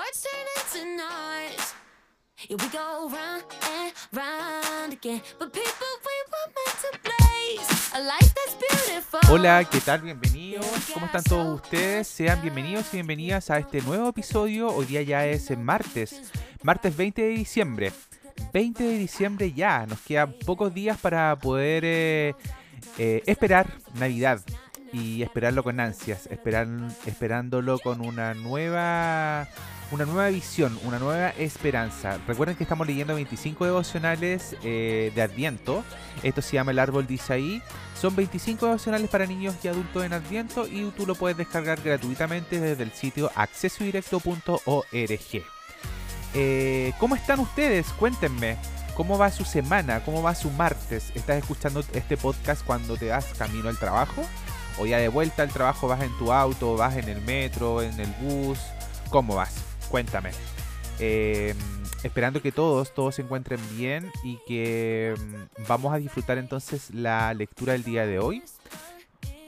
words turn into noise. Yeah, we go round and round again. But people, we were meant to blaze a life that's beautiful. Hola, ¿qué tal? Bienvenidos. ¿Cómo están todos ustedes? Sean bienvenidos y bienvenidas a este nuevo episodio. Hoy día ya es martes, martes 20 de diciembre. 20 de diciembre ya, nos quedan pocos días para poder eh, eh, esperar Navidad y esperarlo con ansias, esperándolo con una nueva una nueva visión, una nueva esperanza. Recuerden que estamos leyendo 25 devocionales eh, de Adviento. Esto se llama El Árbol de Isaí. Son 25 devocionales para niños y adultos en Adviento y tú lo puedes descargar gratuitamente desde el sitio accesodirecto.org. Eh, ¿Cómo están ustedes? Cuéntenme. ¿Cómo va su semana? ¿Cómo va su martes? ¿Estás escuchando este podcast cuando te das camino al trabajo? ¿O ya de vuelta al trabajo vas en tu auto, vas en el metro, en el bus? ¿Cómo vas? Cuéntame. Eh, esperando que todos, todos se encuentren bien y que mm, vamos a disfrutar entonces la lectura del día de hoy.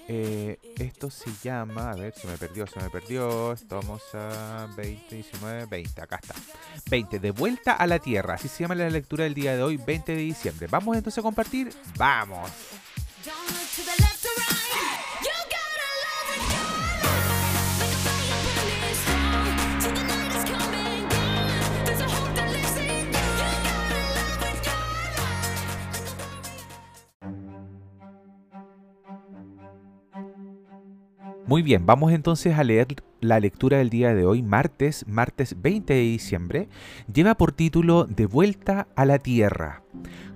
Eh, esto se llama, a ver, se me perdió, se me perdió. Estamos a 20, 19, 20, acá está. 20, de vuelta a la tierra. Así se llama la lectura del día de hoy, 20 de diciembre. ¿Vamos entonces a compartir? ¡Vamos! Muy bien, vamos entonces a leer la lectura del día de hoy, martes, martes 20 de diciembre. Lleva por título De vuelta a la tierra.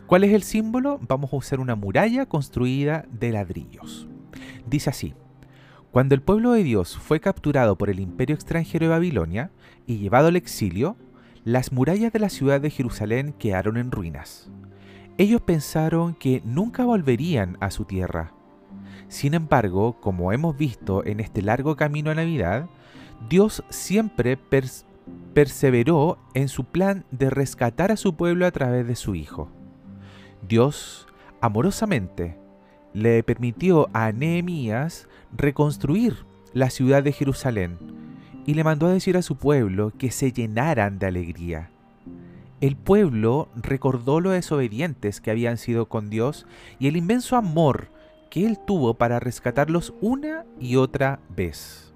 ¿Cuál es el símbolo? Vamos a usar una muralla construida de ladrillos. Dice así. Cuando el pueblo de Dios fue capturado por el imperio extranjero de Babilonia y llevado al exilio, las murallas de la ciudad de Jerusalén quedaron en ruinas. Ellos pensaron que nunca volverían a su tierra. Sin embargo, como hemos visto en este largo camino a Navidad, Dios siempre pers- perseveró en su plan de rescatar a su pueblo a través de su Hijo. Dios, amorosamente, le permitió a Nehemías reconstruir la ciudad de Jerusalén y le mandó a decir a su pueblo que se llenaran de alegría. El pueblo recordó lo desobedientes que habían sido con Dios y el inmenso amor que Él tuvo para rescatarlos una y otra vez.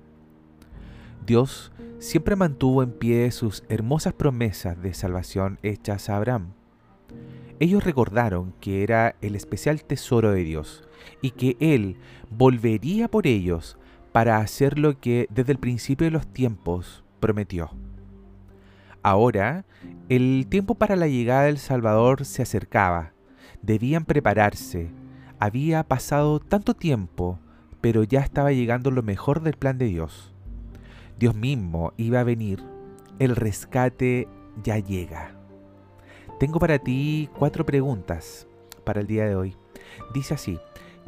Dios siempre mantuvo en pie sus hermosas promesas de salvación hechas a Abraham. Ellos recordaron que era el especial tesoro de Dios y que Él volvería por ellos para hacer lo que desde el principio de los tiempos prometió. Ahora, el tiempo para la llegada del Salvador se acercaba. Debían prepararse. Había pasado tanto tiempo, pero ya estaba llegando lo mejor del plan de Dios. Dios mismo iba a venir. El rescate ya llega. Tengo para ti cuatro preguntas para el día de hoy. Dice así,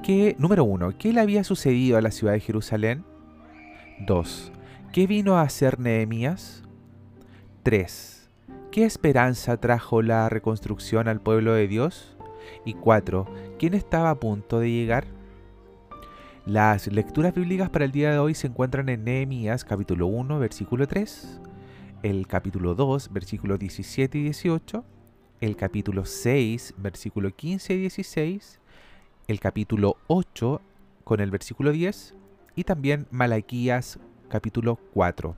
¿qué, número uno, ¿qué le había sucedido a la ciudad de Jerusalén? 2. ¿Qué vino a hacer Nehemías? 3. ¿Qué esperanza trajo la reconstrucción al pueblo de Dios? Y 4. ¿Quién estaba a punto de llegar? Las lecturas bíblicas para el día de hoy se encuentran en Nehemías capítulo 1, versículo 3, el capítulo 2, versículos 17 y 18, el capítulo 6, versículo 15 y 16, el capítulo 8 con el versículo 10 y también Malaquías capítulo 4.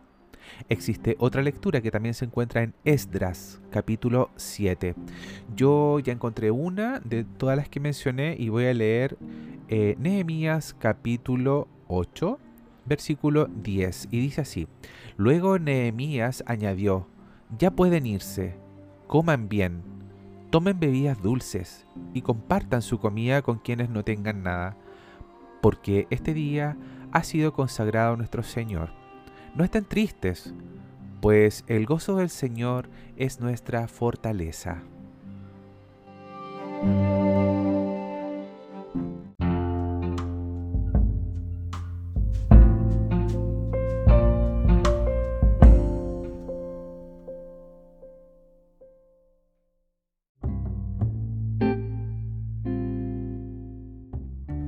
Existe otra lectura que también se encuentra en Esdras capítulo 7. Yo ya encontré una de todas las que mencioné y voy a leer eh, Nehemías capítulo 8 versículo 10 y dice así. Luego Nehemías añadió, ya pueden irse, coman bien, tomen bebidas dulces y compartan su comida con quienes no tengan nada, porque este día ha sido consagrado a nuestro Señor. No estén tristes, pues el gozo del Señor es nuestra fortaleza.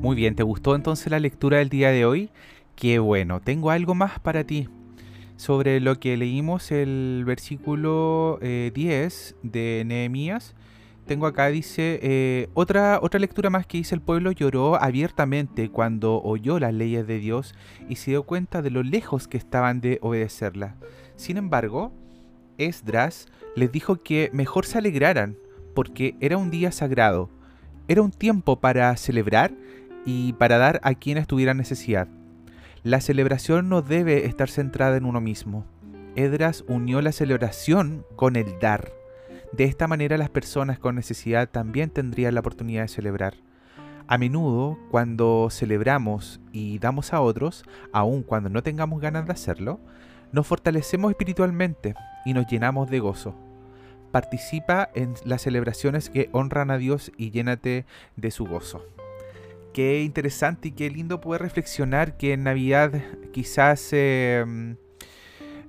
Muy bien, ¿te gustó entonces la lectura del día de hoy? Qué bueno, tengo algo más para ti. Sobre lo que leímos el versículo 10 eh, de Nehemías. Tengo acá, dice, eh, otra, otra lectura más que dice, el pueblo lloró abiertamente cuando oyó las leyes de Dios y se dio cuenta de lo lejos que estaban de obedecerlas. Sin embargo, Esdras les dijo que mejor se alegraran porque era un día sagrado, era un tiempo para celebrar y para dar a quienes tuvieran necesidad. La celebración no debe estar centrada en uno mismo. Edras unió la celebración con el dar. De esta manera las personas con necesidad también tendrían la oportunidad de celebrar. A menudo, cuando celebramos y damos a otros, aun cuando no tengamos ganas de hacerlo, nos fortalecemos espiritualmente y nos llenamos de gozo. Participa en las celebraciones que honran a Dios y llénate de su gozo qué interesante y qué lindo poder reflexionar que en Navidad quizás em,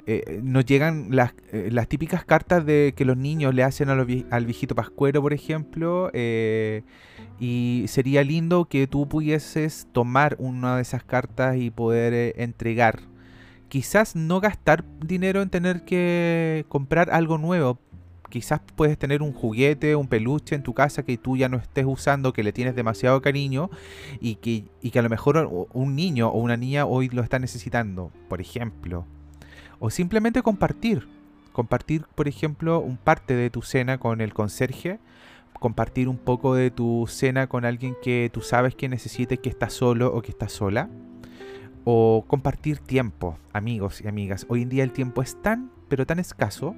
eh, nos llegan las, eh, las, típicas cartas de que los niños le hacen al viejito pascuero, por ejemplo, eh, y sería lindo que tú pudieses tomar una de esas cartas y poder entregar. Quizás no gastar dinero en tener que comprar algo nuevo, quizás puedes tener un juguete, un peluche en tu casa que tú ya no estés usando, que le tienes demasiado cariño y que, que a lo mejor un niño o una niña hoy lo está necesitando, por ejemplo. O simplemente compartir. Compartir, por ejemplo, un parte de tu cena con el conserje. Compartir un poco de tu cena con alguien que tú sabes que necesite, que está solo o que está sola. O compartir tiempo, amigos y amigas. Hoy en día el tiempo es tan, pero tan escaso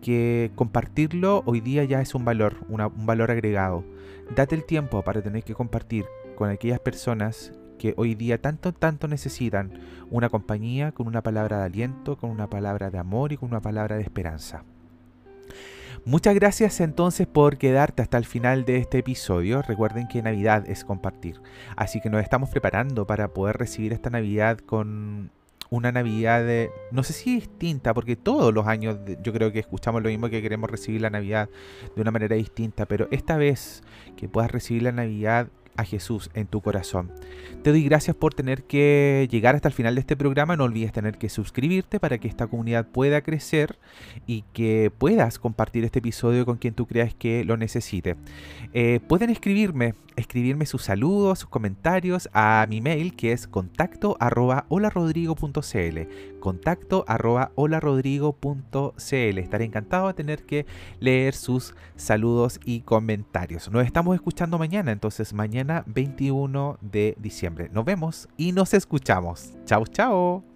que compartirlo hoy día ya es un valor, un valor agregado. Date el tiempo para tener que compartir con aquellas personas que hoy día tanto, tanto necesitan una compañía con una palabra de aliento, con una palabra de amor y con una palabra de esperanza. Muchas gracias entonces por quedarte hasta el final de este episodio. Recuerden que Navidad es compartir. Así que nos estamos preparando para poder recibir esta Navidad con una Navidad, de, no sé si distinta, porque todos los años yo creo que escuchamos lo mismo que queremos recibir la Navidad de una manera distinta, pero esta vez que puedas recibir la Navidad a Jesús en tu corazón. Te doy gracias por tener que llegar hasta el final de este programa. No olvides tener que suscribirte para que esta comunidad pueda crecer y que puedas compartir este episodio con quien tú creas que lo necesite. Eh, pueden escribirme, escribirme sus saludos, sus comentarios a mi mail que es contacto contacto arroba holarodrigo.cl Estaré encantado de tener que leer sus saludos y comentarios. Nos estamos escuchando mañana, entonces mañana 21 de diciembre. Nos vemos y nos escuchamos. Chao, chao.